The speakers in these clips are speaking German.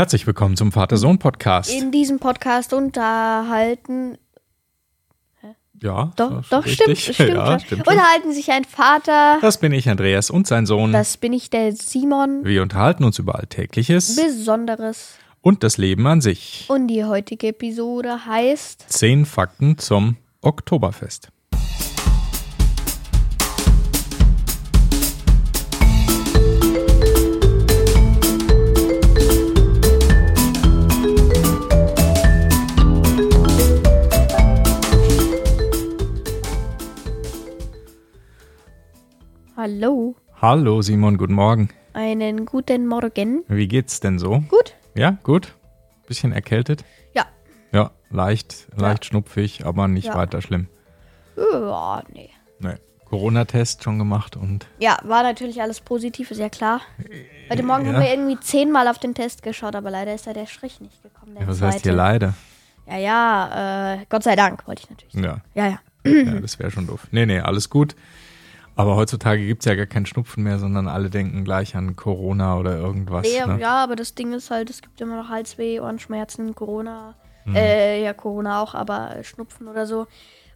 Herzlich willkommen zum Vater-Sohn-Podcast. In diesem Podcast unterhalten. Ja, Doch, doch stimmt, stimmt. Ja, stimmt. Unterhalten sich ein Vater, Das bin ich, Andreas, und sein Sohn. das bin ich, der Simon. Wir unterhalten uns über Alltägliches Besonderes. und das Leben an sich. Und die heutige Episode heißt Zehn Fakten zum Oktoberfest. Hallo. Hallo Simon, guten Morgen. Einen guten Morgen. Wie geht's denn so? Gut? Ja, gut? Bisschen erkältet? Ja. Ja, leicht, leicht schnupfig, aber nicht Ja. weiter schlimm. Ja, nee. Nee. Corona-Test schon gemacht und Ja, war natürlich alles positiv, ist ja klar. Heute Morgen Ja. haben wir irgendwie zehnmal auf den Test geschaut, aber leider ist da der Strich nicht gekommen. Ja, was zweite. heißt hier leider? Ja, ja, äh, Gott sei Dank, wollte ich natürlich sagen. Ja, Ja, ja. ja das wäre schon doof. Nee, nee, alles gut. Aber heutzutage gibt es ja gar keinen Schnupfen mehr, sondern alle denken gleich an Corona oder irgendwas. Nee, ne? Ja, aber das Ding ist halt, es gibt immer noch Halsweh, Ohrenschmerzen, Corona. Mhm. Äh, ja, Corona auch, aber Schnupfen oder so.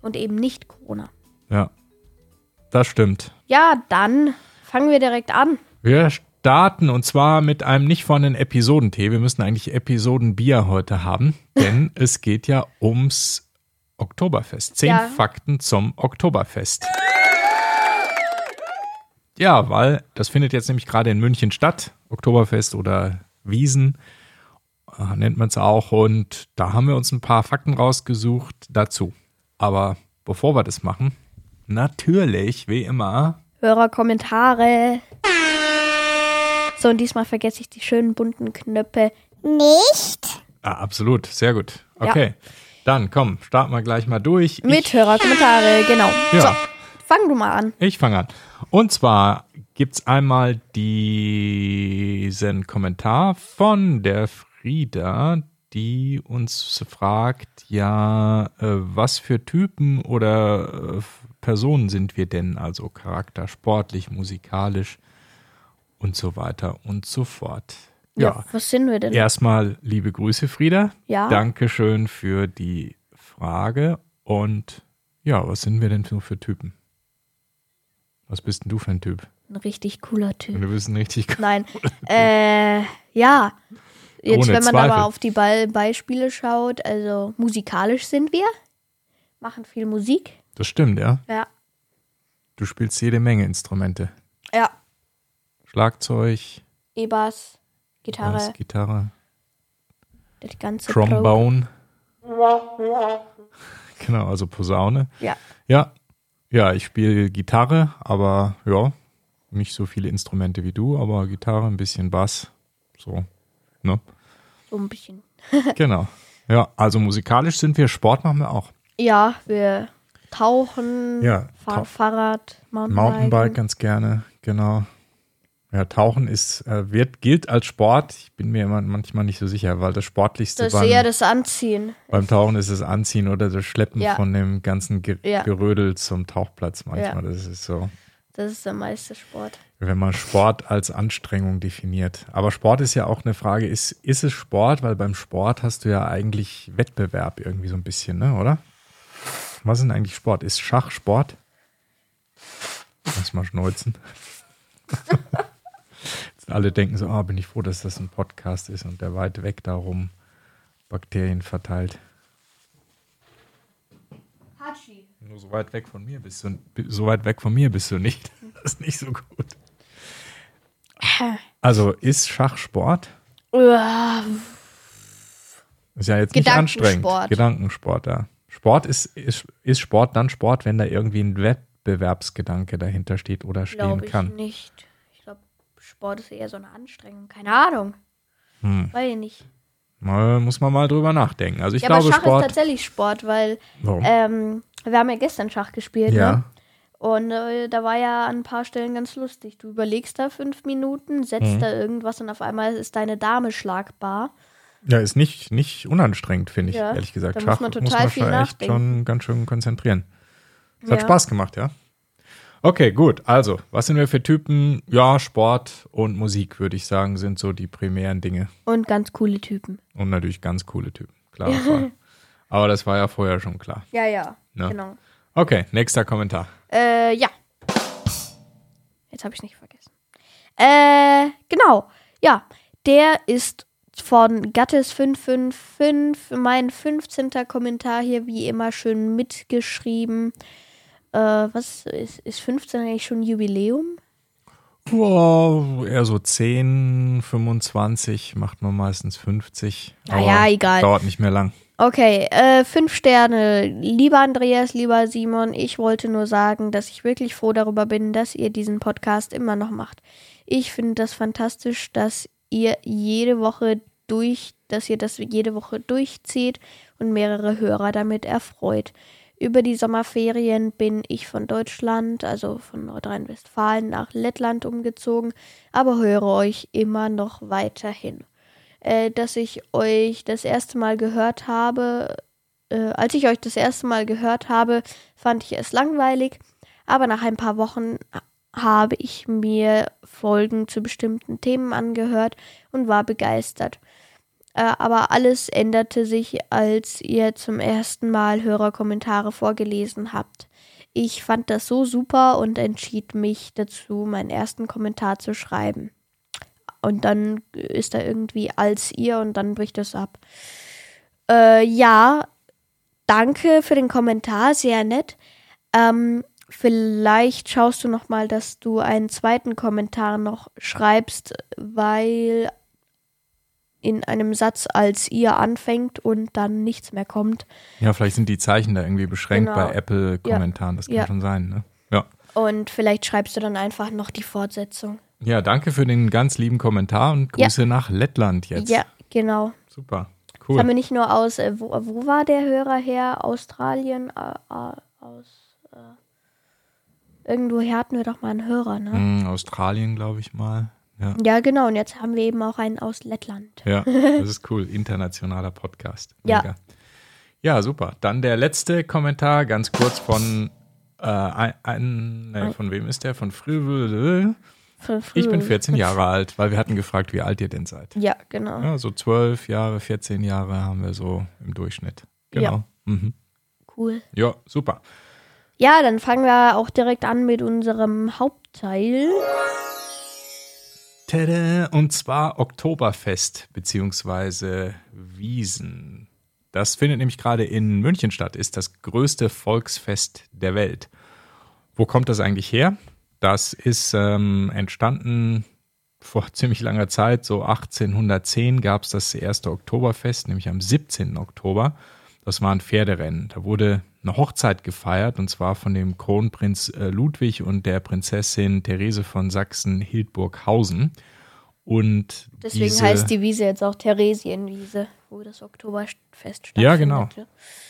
Und eben nicht Corona. ja, das stimmt. Ja, dann fangen wir direkt an. Wir starten und zwar mit einem nicht vorhandenen Episodentee. Wir müssen eigentlich Episodenbier heute haben, denn es geht ja ums Oktoberfest. Zehn Ja. Fakten zum Oktoberfest. Ja, weil das findet jetzt nämlich gerade in München statt. Oktoberfest oder Wiesen äh, nennt man es auch. Und da haben wir uns ein paar Fakten rausgesucht dazu. Aber bevor wir das machen, natürlich, wie immer, Hörerkommentare. So, und diesmal vergesse ich die schönen bunten Knöpfe. Ah, absolut, sehr gut. Okay, dann komm, starten wir gleich mal durch. Mit Hörerkommentare, genau. Ja. So, fang du mal an. ich fange an. Und zwar gibt es einmal diesen Kommentar von der Frieda, die uns fragt, ja, äh, was für Typen oder äh, Personen sind wir denn? Also Charakter, sportlich, musikalisch und so weiter und so fort. ja. Was sind wir denn? Erstmal liebe Grüße, Frieda. Ja. Dankeschön für die Frage. Und ja, was sind wir denn so für Typen? Was bist denn du für ein Typ? Ein richtig cooler Typ. Du bist ein richtig. Nein. äh, ja. Jetzt, Ohne wenn man Zweifel. aber auf die Be Beispiele schaut, also musikalisch sind wir, machen viel Musik. Das stimmt, ja. Ja. Du spielst jede Menge Instrumente. Ja. Schlagzeug, E-Bass, Gitarre, Bass, Gitarre, die ganze Pro. Trombone. Genau, also Posaune. Ja. Ja, ja, ich spiele Gitarre, aber ja, nicht so viele Instrumente wie du, aber Gitarre, ein bisschen Bass, so, ne? So ein bisschen. Genau. Ja, also musikalisch sind wir, Sport machen wir auch. Ja, wir tauchen, Ja, Fahr Fahrrad, Mountainbike. Mountainbike ganz gerne, genau. Ja, Tauchen ist, äh, wird, gilt als Sport. Ich bin mir immer manchmal nicht so sicher, weil das Sportlichste Das ist eher beim, das Anziehen. beim Tauchen ist das Anziehen oder das Schleppen Ja. von dem ganzen Ge Ja. Gerödel zum Tauchplatz manchmal. Das ist so, Das ist der meiste Sport. wenn man Sport als Anstrengung definiert. Aber Sport ist ja auch eine Frage, ist, ist es Sport? Weil beim Sport hast du ja eigentlich Wettbewerb irgendwie so ein bisschen, ne, oder? Was ist denn eigentlich Sport? Ist Schach Sport? Lass mal schneuzen. Alle denken so, ah, bin ich froh, dass das ein Podcast ist und der weit weg darum Bakterien verteilt. Hachi. Nur so weit weg von mir bist du, so weit weg von mir bist du nicht. Das ist nicht so gut. Also ist Schach Sport? Uah, Ist ja jetzt nicht anstrengend. Gedankensport. Gedankensport, ja. Sport ist, ist, ist Sport dann Sport, wenn da irgendwie ein Wettbewerbsgedanke dahinter steht oder stehen Glaube ich kann. nicht. Sport ist eher so eine Anstrengung. Keine Ahnung. Hm. Weiß ich nicht. Mal, muss man mal drüber nachdenken. Also ich ja, glaube aber Schach ist Sport. tatsächlich Sport, weil ähm, wir haben ja gestern Schach gespielt. ja. Ne? Und äh, da war ja an ein paar Stellen ganz lustig. Du überlegst da fünf Minuten, setzt Mhm. da irgendwas und auf einmal ist deine Dame schlagbar. ja, ist nicht, nicht unanstrengend, finde ich, Ja, ehrlich gesagt. da Schach muss man total viel schon echt nachdenken. schon ganz schön konzentrieren. Es hat Ja. Spaß gemacht, ja. Okay, gut. Also, was sind wir für Typen? Ja, Sport und Musik, würde ich sagen, sind so die primären Dinge. Und ganz coole Typen. Und natürlich ganz coole Typen. Klar. Aber das war ja vorher schon klar. Ja, ja. Ja. Genau. Okay, nächster Kommentar. Äh, ja. Jetzt habe ich nicht vergessen. Äh, genau. Ja, der ist von Gattes555, mein 15. Kommentar hier, wie immer schön mitgeschrieben. Äh, was ist, ist 15 eigentlich schon Jubiläum? Wow, eher so 10, 25, macht man meistens 50. Na ja, egal. Dauert nicht mehr lang. Okay, äh, fünf Sterne. Lieber Andreas, lieber Simon, ich wollte nur sagen, dass ich wirklich froh darüber bin, dass ihr diesen Podcast immer noch macht. Ich finde das fantastisch, dass ihr jede Woche durch, dass ihr das jede Woche durchzieht und mehrere Hörer damit erfreut. Über die Sommerferien bin ich von Deutschland, also von Nordrhein-Westfalen nach Lettland umgezogen, aber höre euch immer noch weiterhin äh, dass ich euch das erste Mal gehört habe. Äh, als ich euch das erste Mal gehört habe, fand ich es langweilig, aber nach ein paar Wochen habe ich mir Folgen zu bestimmten Themen angehört und war begeistert. Äh, aber alles änderte sich, als ihr zum ersten Mal Hörerkommentare vorgelesen habt. Ich fand das so super und entschied mich dazu, meinen ersten Kommentar zu schreiben. Und dann ist da irgendwie als ihr und dann bricht es ab. Äh, ja, danke für den Kommentar, sehr nett. Ähm, vielleicht schaust du noch mal, dass du einen zweiten Kommentar noch schreibst, weil in einem Satz als ihr anfängt und dann nichts mehr kommt. Ja, vielleicht sind die Zeichen da irgendwie beschränkt Genau. bei Apple-Kommentaren. Das kann Ja. schon sein, ne? Ja. Und vielleicht schreibst du dann einfach noch die Fortsetzung. Ja, danke für den ganz lieben Kommentar und Ja. Grüße nach Lettland jetzt. Ja, genau. Super. Das haben Cool. wir nicht nur aus, äh, wo, wo war der Hörer her? Australien? Äh, äh, aus. Äh, irgendwoher hatten wir doch mal einen Hörer, ne? Hm, Australien, glaube ich mal. Ja. Ja, genau. Und jetzt haben wir eben auch einen aus Lettland. ja, das ist cool. Internationaler Podcast. Ja. Mega. Ja, super. Dann der letzte Kommentar, ganz kurz von äh, ein, ein ne, von wem ist der? Von. Von Ich bin früher. 14 Jahre alt, weil wir hatten gefragt, wie alt ihr denn seid. Ja, genau. Ja, so 12 Jahre, 14 Jahre haben wir so im Durchschnitt. Genau. Ja. Mhm. Cool. Ja, super. Ja, dann fangen wir auch direkt an mit unserem Hauptteil. Tada, und zwar Oktoberfest beziehungsweise Wiesen. Das findet nämlich gerade in München statt, ist das größte Volksfest der Welt. Wo kommt das eigentlich her? Das ist ähm, entstanden vor ziemlich langer Zeit, so 1810 gab es das erste Oktoberfest, nämlich am 17. Oktober. Das war ein Pferderennen. Da wurde eine Hochzeit gefeiert und zwar von dem Kronprinz äh, Ludwig und der Prinzessin Therese von Sachsen-Hildburghausen. Und Deswegen diese, heißt die Wiese jetzt auch Theresienwiese, wo das Oktoberfest stattfindet. Ja, genau.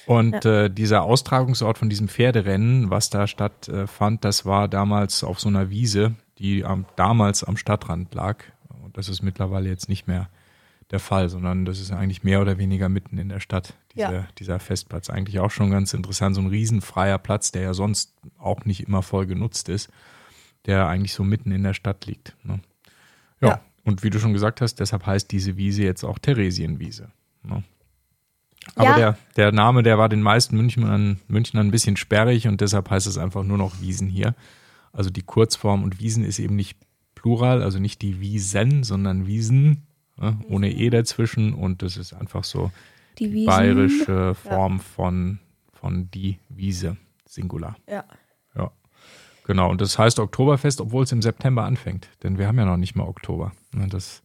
Und äh, dieser Austragungsort von diesem Pferderennen, was da stattfand, das war damals auf so einer Wiese, die am, damals am Stadtrand lag. Und das ist mittlerweile jetzt nicht mehr der Fall, sondern das ist eigentlich mehr oder weniger mitten in der Stadt, dieser, Ja. dieser Festplatz. Eigentlich auch schon ganz interessant, so ein riesenfreier Platz, der ja sonst auch nicht immer voll genutzt ist, der eigentlich so mitten in der Stadt liegt. Ne? Ja. Ja. und wie du schon gesagt hast, deshalb heißt diese Wiese jetzt auch Theresienwiese. Ne? Aber Ja. der, der Name, der war den meisten Münchnern, Münchnern ein bisschen sperrig und deshalb heißt es einfach nur noch Wiesen hier. Also die Kurzform und Wiesen ist eben nicht Plural, also nicht die Wiesen, sondern Wiesen, ne, ohne E dazwischen und das ist einfach so Die die bayerische Form von, von die Wiese, Singular. Ja. Ja, genau. Und das heißt Oktoberfest, obwohl es im September anfängt, denn wir haben ja noch nicht mal Oktober. Ne, Das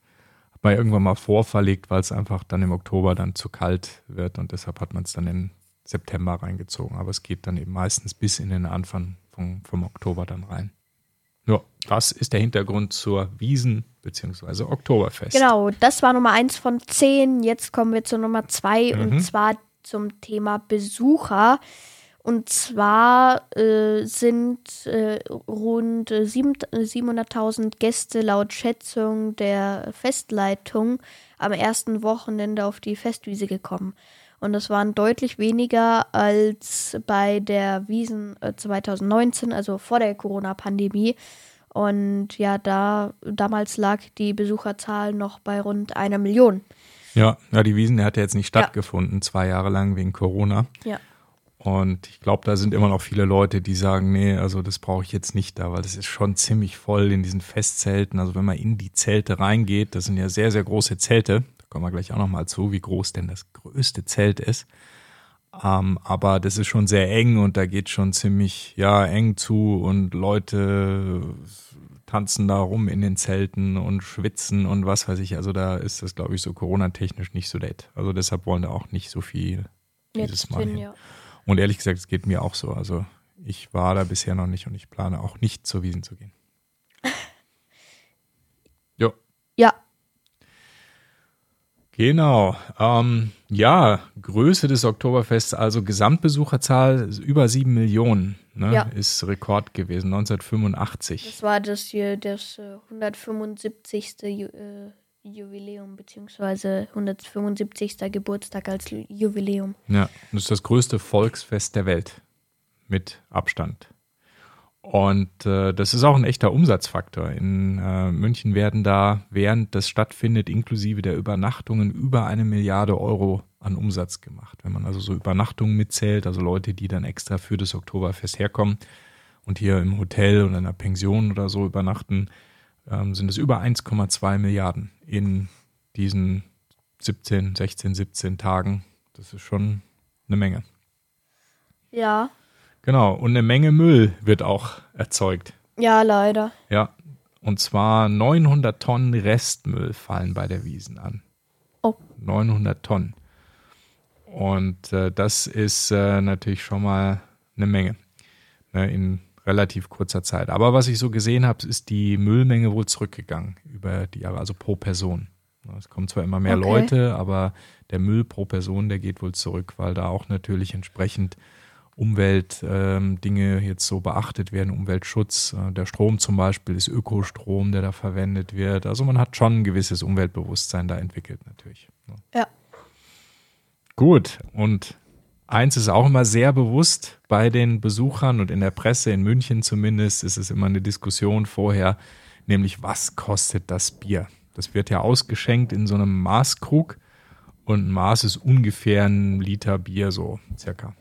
hat man irgendwann mal vorverlegt, weil es einfach dann im Oktober dann zu kalt wird und deshalb hat man es dann in September reingezogen. Aber es geht dann eben meistens bis in den Anfang vom, vom Oktober dann rein. Ja, das ist der Hintergrund zur Wiesen- bzw. Oktoberfest. Genau, das war Nummer eins von zehn. Jetzt kommen wir zur Nummer zwei Mhm. und zwar zum Thema Besucher. Und zwar äh, sind äh, rund äh, sieben- äh, 700.000 Gäste laut Schätzung der Festleitung am ersten Wochenende auf die Festwiese gekommen. Und das waren deutlich weniger als bei der Wiesen 2019, also vor der Corona-Pandemie. Und ja, da damals lag die Besucherzahl noch bei rund einer Million. Ja, ja die Wiesen hat ja jetzt nicht stattgefunden, ja. zwei Jahre lang wegen Corona. Ja. Und ich glaube, da sind immer noch viele Leute, die sagen, nee, also das brauche ich jetzt nicht da, weil das ist schon ziemlich voll in diesen Festzelten. Also wenn man in die Zelte reingeht, das sind ja sehr, sehr große Zelte. Kommen wir gleich auch nochmal zu, wie groß denn das größte Zelt ist. Ähm, aber das ist schon sehr eng und da geht schon ziemlich, ja, eng zu und Leute tanzen da rum in den Zelten und schwitzen und was weiß ich. Also da ist das, glaube ich, so Corona-technisch nicht so nett. Also deshalb wollen da auch nicht so viel dieses Jetzt Mal hin. Ja. Und ehrlich gesagt, es geht mir auch so. Also ich war da bisher noch nicht und ich plane auch nicht zur Wiesen zu gehen. jo. Ja. Genau. Ähm, ja, Größe des Oktoberfests, also Gesamtbesucherzahl über sieben Millionen, ne, ja. ist Rekord gewesen, 1985. Das war das hier, das 175. Äh, Jubiläum beziehungsweise 175. Geburtstag als Jubiläum. Ja, das ist das größte Volksfest der Welt mit Abstand. Und äh, das ist auch ein echter Umsatzfaktor. In äh, München werden da, während das stattfindet, inklusive der Übernachtungen, über eine Milliarde Euro an Umsatz gemacht. Wenn man also so Übernachtungen mitzählt, also Leute, die dann extra für das Oktoberfest herkommen und hier im Hotel oder in einer Pension oder so übernachten, ähm, sind es über 1,2 Milliarden in diesen 17, 16, 17 Tagen. Das ist schon eine Menge. Ja. Genau, und eine Menge Müll wird auch erzeugt. Ja, leider. Ja, und zwar 900 Tonnen Restmüll fallen bei der Wiesen an. Oh. 900 Tonnen. Und äh, das ist äh, natürlich schon mal eine Menge. Ne, in relativ kurzer Zeit. Aber was ich so gesehen habe, ist die Müllmenge wohl zurückgegangen über die Jahre, also pro Person. Es kommen zwar immer mehr okay. Leute, aber der Müll pro Person, der geht wohl zurück, weil da auch natürlich entsprechend Umweltdinge ähm, jetzt so beachtet werden, Umweltschutz. Äh, der Strom zum Beispiel ist Ökostrom, der da verwendet wird. Also man hat schon ein gewisses Umweltbewusstsein da entwickelt natürlich. Ne? Ja. Gut, und Eins ist auch immer sehr bewusst bei den Besuchern und in der Presse, in München zumindest, ist es immer eine Diskussion vorher, nämlich was kostet das Bier? Das wird ja ausgeschenkt in so einem Maßkrug und ein Maß ist ungefähr ein Liter Bier, so circa.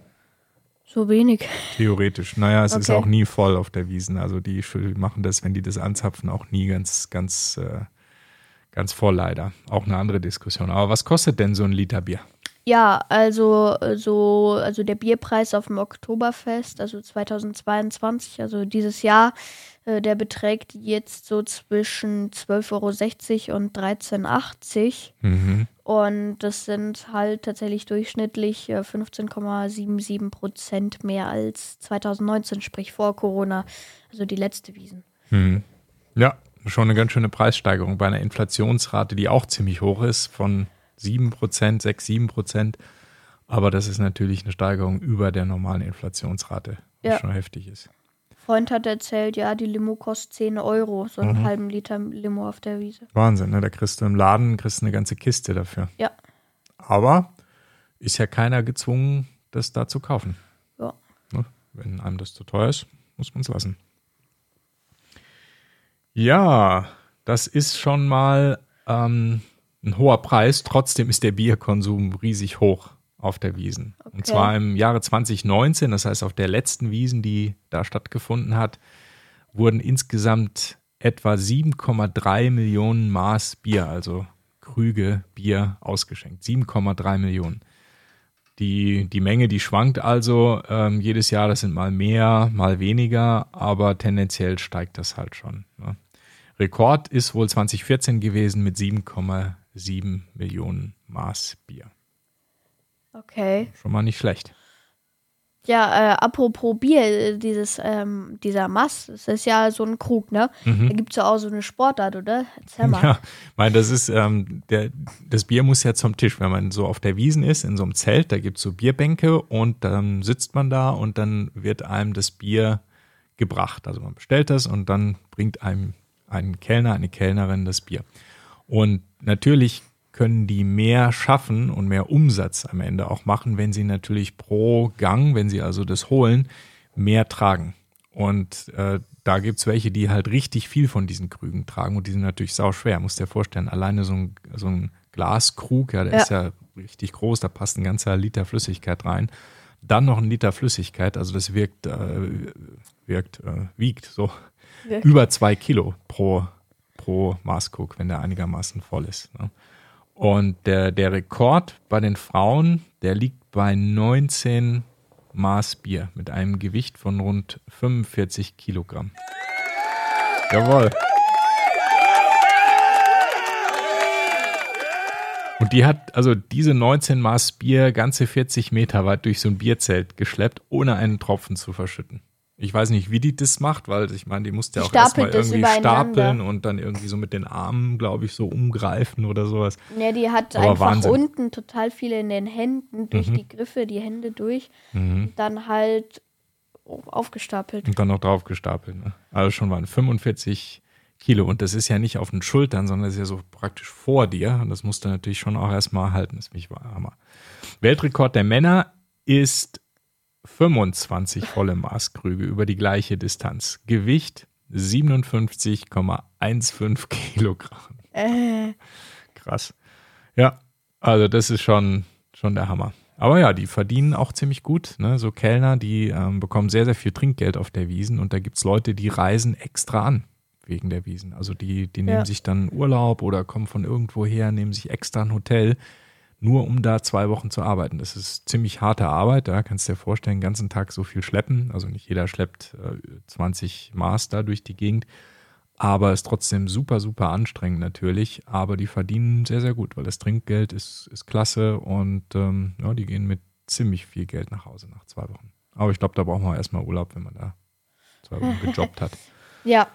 So wenig. Theoretisch. Naja, es okay. ist auch nie voll auf der Wiesen. Also die machen das, wenn die das anzapfen, auch nie ganz, ganz, äh, ganz voll leider. Auch eine andere Diskussion. Aber was kostet denn so ein Liter Bier? Ja, also so, also der Bierpreis auf dem Oktoberfest, also 2022, also dieses Jahr, der beträgt jetzt so zwischen 12,60 Euro und 13,80 mhm. Und das sind halt tatsächlich durchschnittlich 15,77 äh, Prozent mehr als 2019, sprich vor Corona, also die letzte Wiesen. Mhm. Ja, schon eine ganz schöne Preissteigerung bei einer Inflationsrate, die auch ziemlich hoch ist, von 7 Prozent, 6, 7 Prozent. Aber das ist natürlich eine Steigerung über der normalen Inflationsrate, was ja. schon heftig ist. Freund hat erzählt, ja, die Limo kostet 10 Euro, so einen mhm. halben Liter Limo auf der Wiese. Wahnsinn, ne? Da kriegst du im Laden kriegst eine ganze Kiste dafür. Ja. Aber ist ja keiner gezwungen, das da zu kaufen. Ja. Ne? Wenn einem das zu teuer ist, muss man es lassen. Ja, das ist schon mal ähm, ein hoher Preis. Trotzdem ist der Bierkonsum riesig hoch auf der Wiesen. Okay. Und zwar im Jahre 2019, das heißt auf der letzten Wiesen, die da stattgefunden hat, wurden insgesamt etwa 7,3 Millionen Maß Bier, also Krüge Bier ausgeschenkt. 7,3 Millionen. Die, die Menge, die schwankt also ähm, jedes Jahr, das sind mal mehr, mal weniger, aber tendenziell steigt das halt schon. Ne? Rekord ist wohl 2014 gewesen mit 7,7 7 Millionen Maß Bier. Okay. Schon mal nicht schlecht. Ja, äh, apropos Bier, dieses, ähm, dieser Maß, das ist ja so ein Krug, ne? Mhm. Da gibt es ja auch so eine Sportart, oder? Erzähl mal. Ja, weil das ist, ähm, der, das Bier muss ja zum Tisch, wenn man so auf der Wiesen ist, in so einem Zelt, da gibt es so Bierbänke und dann sitzt man da und dann wird einem das Bier gebracht. Also man bestellt das und dann bringt einem ein Kellner, eine Kellnerin das Bier. Und natürlich können die mehr schaffen und mehr Umsatz am Ende auch machen, wenn sie natürlich pro Gang, wenn sie also das holen, mehr tragen. Und äh, da gibt's welche, die halt richtig viel von diesen Krügen tragen und die sind natürlich sau schwer. Muss dir vorstellen, alleine so ein, so ein Glaskrug, ja, der Ja. ist ja richtig groß, da passt ein ganzer Liter Flüssigkeit rein. Dann noch ein Liter Flüssigkeit, also das wirkt, äh, wirkt, äh, wiegt so Wirkt. über zwei Kilo pro, pro Maßkrug, wenn der einigermaßen voll ist. Ne? Und der, der Rekord bei den Frauen, der liegt bei 19 Maß Bier mit einem Gewicht von rund 45 Kilogramm. Jawohl. Und die hat also diese 19 Maß Bier ganze 40 Meter weit durch so ein Bierzelt geschleppt, ohne einen Tropfen zu verschütten. Ich weiß nicht, wie die das macht, weil ich meine, die musste ja auch erstmal irgendwie stapeln und dann irgendwie so mit den Armen, glaube ich, so umgreifen oder sowas. Ja, die hat Aber einfach Wahnsinn. unten total viele in den Händen, durch Mhm. die Griffe, die Hände durch. Mhm. Und dann halt aufgestapelt. Und dann noch drauf gestapelt. Ne? Also schon waren 45 Kilo. Und das ist ja nicht auf den Schultern, sondern das ist ja so praktisch vor dir. Und das musst du natürlich schon auch erstmal halten. Das finde ich war Hammer. Weltrekord der Männer ist 25 volle Maßkrüge über die gleiche Distanz. Gewicht 57,15 Kilogramm. Äh, Krass. Ja, also das ist schon, schon der Hammer. Aber ja, die verdienen auch ziemlich gut. Ne? So Kellner, die ähm, bekommen sehr, sehr viel Trinkgeld auf der Wiesen und da gibt es Leute, die reisen extra an wegen der Wiesen. Also die, die nehmen Ja. sich dann Urlaub oder kommen von irgendwo her, nehmen sich extra ein Hotel, nur um da zwei Wochen zu arbeiten. Das ist ziemlich harte Arbeit, da kannst du dir vorstellen, den ganzen Tag so viel schleppen. Also nicht jeder schleppt äh, 20 Maß da durch die Gegend. Aber ist trotzdem super, super anstrengend natürlich. Aber die verdienen sehr, sehr gut, weil das Trinkgeld ist, ist klasse und ähm, ja, die gehen mit ziemlich viel Geld nach Hause nach zwei Wochen. Aber ich glaube, da braucht man erstmal Urlaub, wenn man da zwei Wochen gejobbt hat. ja,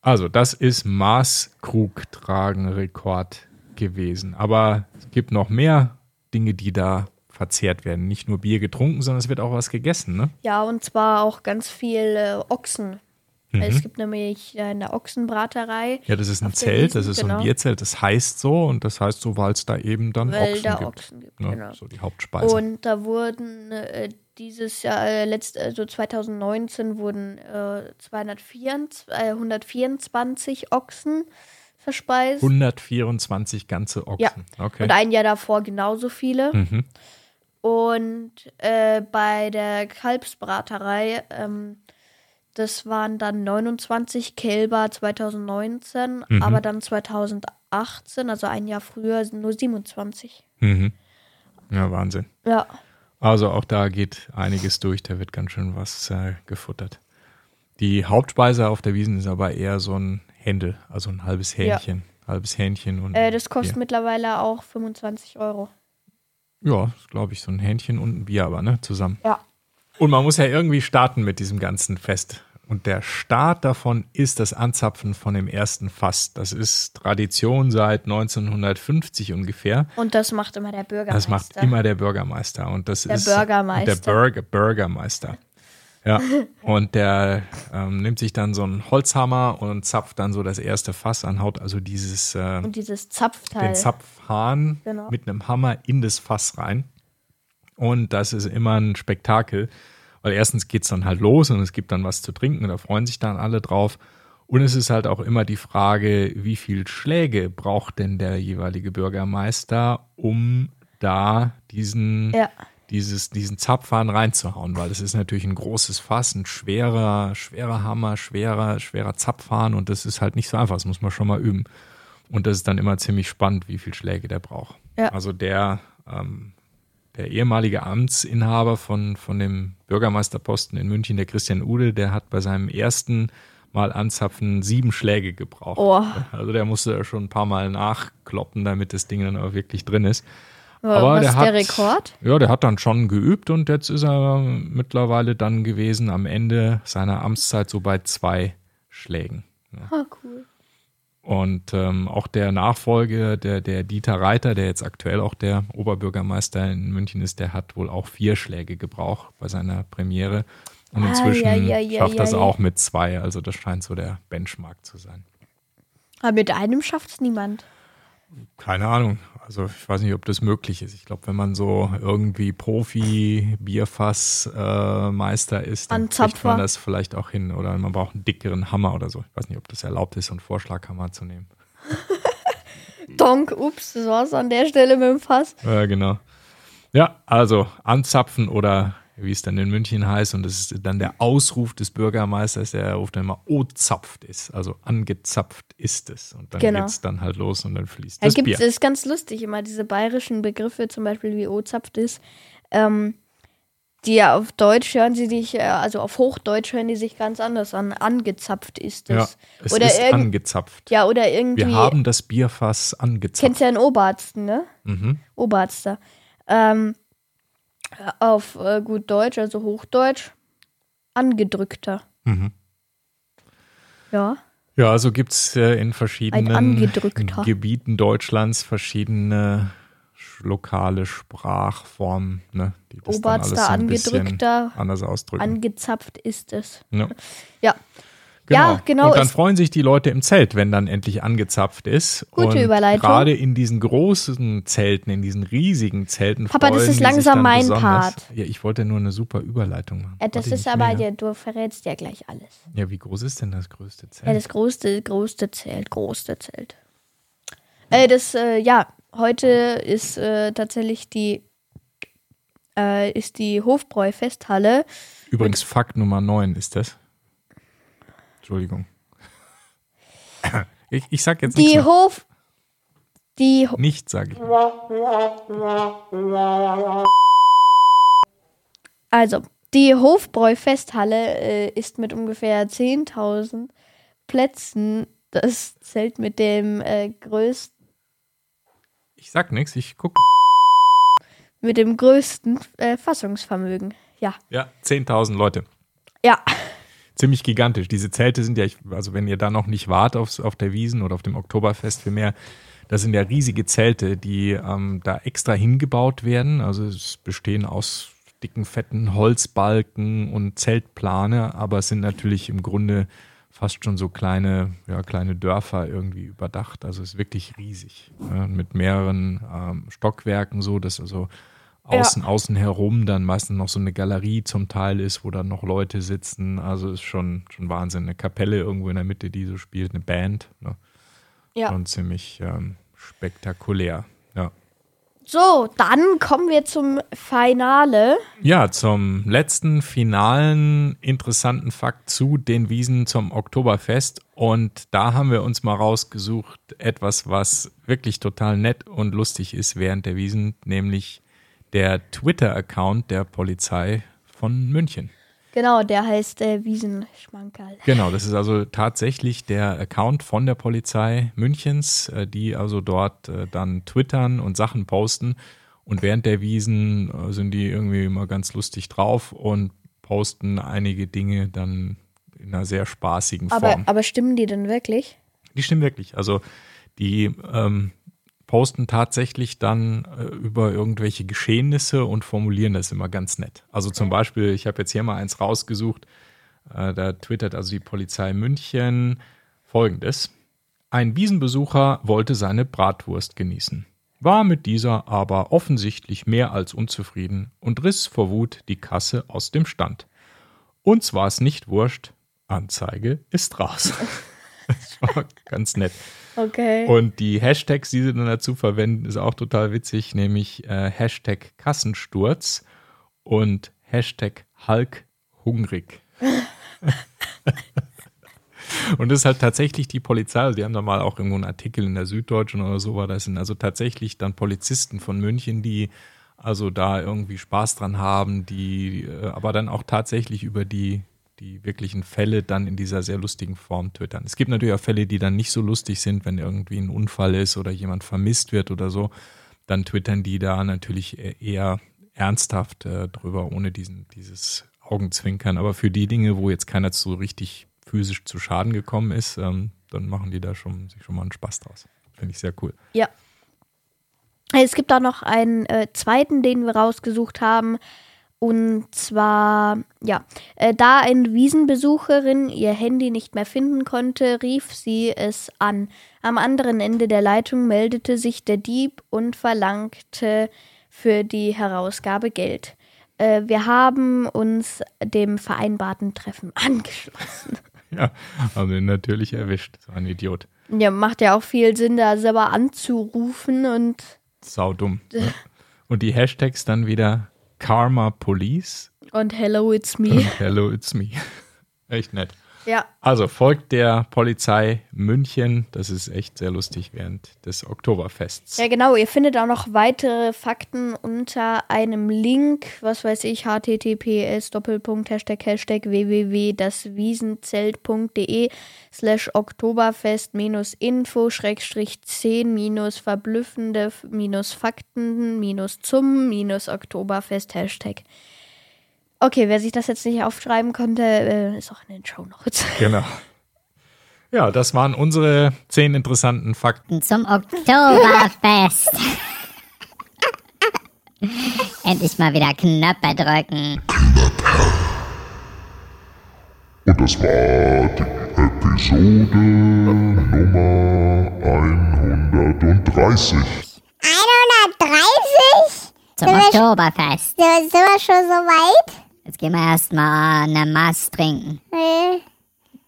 Also, das ist Maßkrugtragen-Rekord gewesen. Aber es gibt noch mehr Dinge, die da verzehrt werden. Nicht nur Bier getrunken, sondern es wird auch was gegessen, ne? ja, und zwar auch ganz viel äh, Ochsen. Mhm. Es gibt nämlich eine Ochsenbraterei, Ja, das ist ein Zelt, Wiesn, das ist so ein genau. Bierzelt, das heißt so und das heißt so, weil es da eben dann weil Ochsen da gibt. Ochsen gibt. Ne? Genau. So die Hauptspeise. Und da wurden äh, dieses Jahr, äh, letzt, also 2019 wurden äh, 224, äh, 124 Ochsen verspeist. 124 ganze Ochsen. Ja. Okay. Und ein Jahr davor genauso viele. Mhm. Und äh, bei der Kalbsbraterei, ähm, das waren dann 29 Kälber 2019, Mhm. aber dann 2018, also ein Jahr früher, sind nur 27. Mhm. Ja, Wahnsinn. Ja, Also auch da geht einiges durch, da wird ganz schön was äh, gefuttert. Die Hauptspeise auf der Wiesen ist aber eher so ein Händel, also ein halbes Ja. Hähnchen. Halbes Hähnchen und. äh, das kostet Bier. mittlerweile auch 25 Euro. Ja, glaube ich, so ein Hähnchen und ein Bier aber, ne? Zusammen. Ja. Und man muss ja irgendwie starten mit diesem ganzen Fest. Und der Start davon ist das Anzapfen von dem ersten Fass. Das ist Tradition seit 1950 ungefähr. Und das macht immer der Bürgermeister. Das macht immer der Bürgermeister. Und das Der ist Bürgermeister. Der Burger, Bürgermeister. Ja. Und der ähm, nimmt sich dann so einen Holzhammer und zapft dann so das erste Fass an, haut also dieses äh, Und dieses Zapfteil. den Zapfhahn Genau. mit einem Hammer in das Fass rein. Und das ist immer ein Spektakel, weil erstens geht es dann halt los und es gibt dann was zu trinken und da freuen sich dann alle drauf. Und es ist halt auch immer die Frage, wie viel Schläge braucht denn der jeweilige Bürgermeister, um da diesen, Ja. Dieses, diesen Zapfhahn reinzuhauen, weil es ist natürlich ein großes Fass, ein schwerer, schwerer Hammer, schwerer, schwerer Zapfhahn und das ist halt nicht so einfach, das muss man schon mal üben. Und das ist dann immer ziemlich spannend, wie viel Schläge der braucht. Ja. Also der, ähm, der ehemalige Amtsinhaber von, von dem Bürgermeisterposten in München, der Christian Ude, der hat bei seinem ersten Mal anzapfen sieben Schläge gebraucht. Oh. Also der musste schon ein paar Mal nachkloppen, damit das Ding dann auch wirklich drin ist. Aber Aber Was der ist hat, der Rekord? Ja, der hat dann schon geübt und jetzt ist er mittlerweile dann gewesen am Ende seiner Amtszeit so bei zwei Schlägen. Ah, cool. Und ähm, auch der Nachfolger, der, der Dieter Reiter, der jetzt aktuell auch der Oberbürgermeister in München ist, der hat wohl auch vier Schläge gebraucht bei seiner Premiere. Und Ah, inzwischen ja, ja, ja, schafft ja, das ja. auch mit zwei. Also das scheint so der Benchmark zu sein. Aber mit einem schafft es niemand. Keine Ahnung. Also ich weiß nicht, ob das möglich ist. Ich glaube, wenn man so irgendwie Profi-Bierfass-Meister ist, dann kriegt man das vielleicht auch hin. Oder man braucht einen dickeren Hammer oder so. Ich weiß nicht, ob das erlaubt ist, so einen Vorschlaghammer zu nehmen. Donk, ups, das war's an der Stelle mit dem Fass. Ja, genau. Ja, also anzapfen oder wie es dann in München heißt, und das ist dann der Ausruf des Bürgermeisters, der ruft dann immer, oh, zapft ist, also angezapft ist es. Und dann Genau. geht's dann halt los und dann fließt Da das gibt Bier. es ist ganz lustig immer diese bayerischen Begriffe, zum Beispiel wie O-Zapft ist. Ähm, die ja auf Deutsch hören sie sich, äh, also auf Hochdeutsch hören die sich ganz anders an. Angezapft ist Ja, es. es oder ist angezapft. ja, oder irgendwie. Wir haben das Bierfass angezapft. Kennst ja einen Oberarzt, ne? Mhm. Oberarzt Ähm, auf äh, gut Deutsch, also Hochdeutsch, angedrückter. Mhm. Ja. Ja, also gibt es äh, in verschiedenen. Gebieten Deutschlands verschiedene sch- lokale Sprachformen, ne, die das dann alles Oberster, so ein angedrückter, anders ausdrücken. angezapft ist es. ja. Ja. Genau. Ja, genau, Und dann freuen sich die Leute im Zelt, wenn dann endlich angezapft ist. Gute und Überleitung. Gerade in diesen großen Zelten, in diesen riesigen Zelten. Papa, das ist langsam mein. Part. Ja, ich wollte nur eine super Überleitung machen. Äh, das ist aber, ja, du verrätst ja gleich alles. Ja, wie groß ist denn das größte Zelt? Ja, das größte, größte Zelt, größte Zelt. Äh, das, äh, ja, heute ist äh, tatsächlich die, äh, ist die Hofbräu-Festhalle. Übrigens, Fakt Nummer 9 ist das. Entschuldigung. Ich, ich sag jetzt Die. Hof, die, Ho- Nichts, sage ich. also, die Hofbräu-Festhalle äh, ist mit ungefähr 10.000 Plätzen das Zelt mit dem äh, größten, Ich sag nichts, ich gucke. mit dem größten äh, Fassungsvermögen. Ja, Ja, 10.000 Leute. ja, Ziemlich gigantisch. Diese Zelte sind ja, also wenn ihr da noch nicht wart aufs, auf der Wiesen oder auf dem Oktoberfest für mehr, das sind ja riesige Zelte, die ähm, da extra hingebaut werden. Also es bestehen aus dicken, fetten Holzbalken und Zeltplane, aber es sind natürlich im Grunde fast schon so kleine, ja, kleine Dörfer irgendwie überdacht. Also es ist wirklich riesig. Ja, mit mehreren ähm, Stockwerken so, dass also außen, außen herum dann meistens noch so eine Galerie zum Teil ist, wo dann noch Leute sitzen. Also ist schon, schon Wahnsinn. Eine Kapelle irgendwo in der Mitte, die so spielt, eine Band. Ne? ja. Schon ziemlich ähm, spektakulär. Ja. So, dann kommen wir zum Finale. Ja, zum letzten finalen interessanten Fakt zu den Wiesen zum Oktoberfest. Und da haben wir uns mal rausgesucht, etwas, was wirklich total nett und lustig ist während der Wiesen, nämlich der Twitter-Account der Polizei von München. Genau, der heißt äh, Wiesenschmankerl. Genau, das ist also tatsächlich der Account von der Polizei Münchens, äh, die also dort äh, dann twittern und Sachen posten. Und während der Wiesen äh, sind die irgendwie immer ganz lustig drauf und posten einige Dinge dann in einer sehr spaßigen Aber, Form. aber stimmen die denn wirklich? Die stimmen wirklich. Also die ähm, posten tatsächlich dann äh, über irgendwelche Geschehnisse und formulieren das immer ganz nett. Also zum Beispiel, ich habe jetzt hier mal eins rausgesucht, äh, da twittert also die Polizei München folgendes. Ein Wiesenbesucher wollte seine Bratwurst genießen, war mit dieser aber offensichtlich mehr als unzufrieden und riss vor Wut die Kasse aus dem Stand. Uns war es nicht wurscht, Anzeige ist raus. das war ganz nett. Okay. Und die Hashtags, die sie dann dazu verwenden, ist auch total witzig, nämlich äh, Hashtag Kassensturz und Hashtag Hulk hungrig. und das ist halt tatsächlich die Polizei, also die haben da mal auch irgendwo einen Artikel in der Süddeutschen oder so war das, sind also tatsächlich dann Polizisten von München, die also da irgendwie Spaß dran haben, die äh, aber dann auch tatsächlich über die die wirklichen Fälle dann in dieser sehr lustigen Form twittern. Es gibt natürlich auch Fälle, die dann nicht so lustig sind, wenn irgendwie ein Unfall ist oder jemand vermisst wird oder so. Dann twittern die da natürlich e- eher ernsthaft äh, drüber, ohne diesen, dieses Augenzwinkern. Aber für die Dinge, wo jetzt keiner so richtig physisch zu Schaden gekommen ist, ähm, dann machen die da schon, sich schon mal einen Spaß draus. Finde ich sehr cool. Ja. Es gibt auch noch einen äh, zweiten, den wir rausgesucht haben. Und zwar, ja, äh, da eine Wiesenbesucherin ihr Handy nicht mehr finden konnte, rief sie es an. Am anderen Ende der Leitung meldete sich der Dieb und verlangte für die Herausgabe Geld. Äh, wir haben uns dem vereinbarten Treffen angeschlossen. Ja, haben ihn natürlich erwischt. So ein Idiot. Ja, macht ja auch viel Sinn, da selber anzurufen und. Saudumm. Ne? Und die Hashtags dann wieder Karma Police Und Hello, it's me. und Hello It's Me. Echt nett. Ja, Also folgt der Polizei München. Das ist echt sehr lustig während des Oktoberfests. Ja, genau. Ihr findet auch noch weitere Fakten unter einem Link, was weiß ich, https Doppelpunkt Hashtag Hashtag www.daswiesenzelt.de slash Oktoberfest minus Info Schrägstrich 10 minus verblüffende minus Fakten minus zum minus Oktoberfest Hashtag. Okay, wer sich das jetzt nicht aufschreiben konnte, äh, ist auch in den Show Notes. Genau. Ja, das waren unsere zehn interessanten Fakten. zum Oktoberfest. Endlich mal wieder Knöpfe drücken. Und das war die Episode Nummer 130. 130? Zum Oktoberfest. Sind sind wir schon so weit? Jetzt gehen wir erstmal eine Maß trinken. Äh,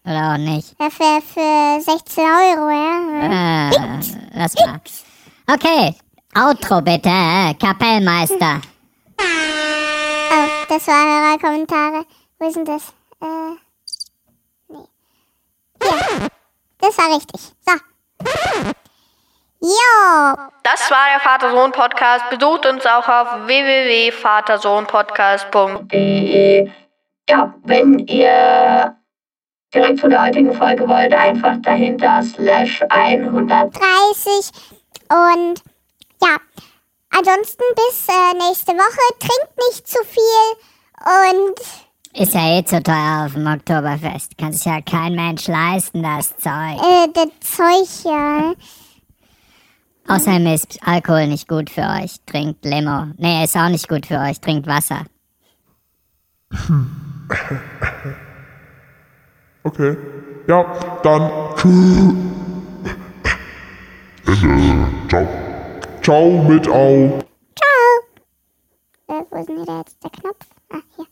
Oder auch nicht. ja, für, für 16 Euro, ja. Äh, lass mal. Okay, Outro bitte, äh, Kapellmeister. Oh, das war Hörerkommentare. Wo ist denn das? Äh, nee. Hier. Das war richtig. So. Jo. Das war der Vater-Sohn-Podcast. Besucht uns auch auf www.vatersohnpodcast.de. Ja, wenn ihr direkt zu der heutigen Folge wollt, einfach dahinter slash 100. 30 und ja, ansonsten bis äh, nächste Woche. Trinkt nicht zu viel und Ist ja eh zu teuer auf dem Oktoberfest. Kann sich ja kein Mensch leisten, das Zeug. äh, das Zeug, ja. Außerdem ist Alkohol nicht gut für euch. Trinkt Limo. Nee, ist auch nicht gut für euch. Trinkt Wasser. Okay. Ja, dann tschüss. Ende. Ciao. Ciao mit Au. Ciao. Äh, wo ist denn hier jetzt der Knopf? Ah, hier.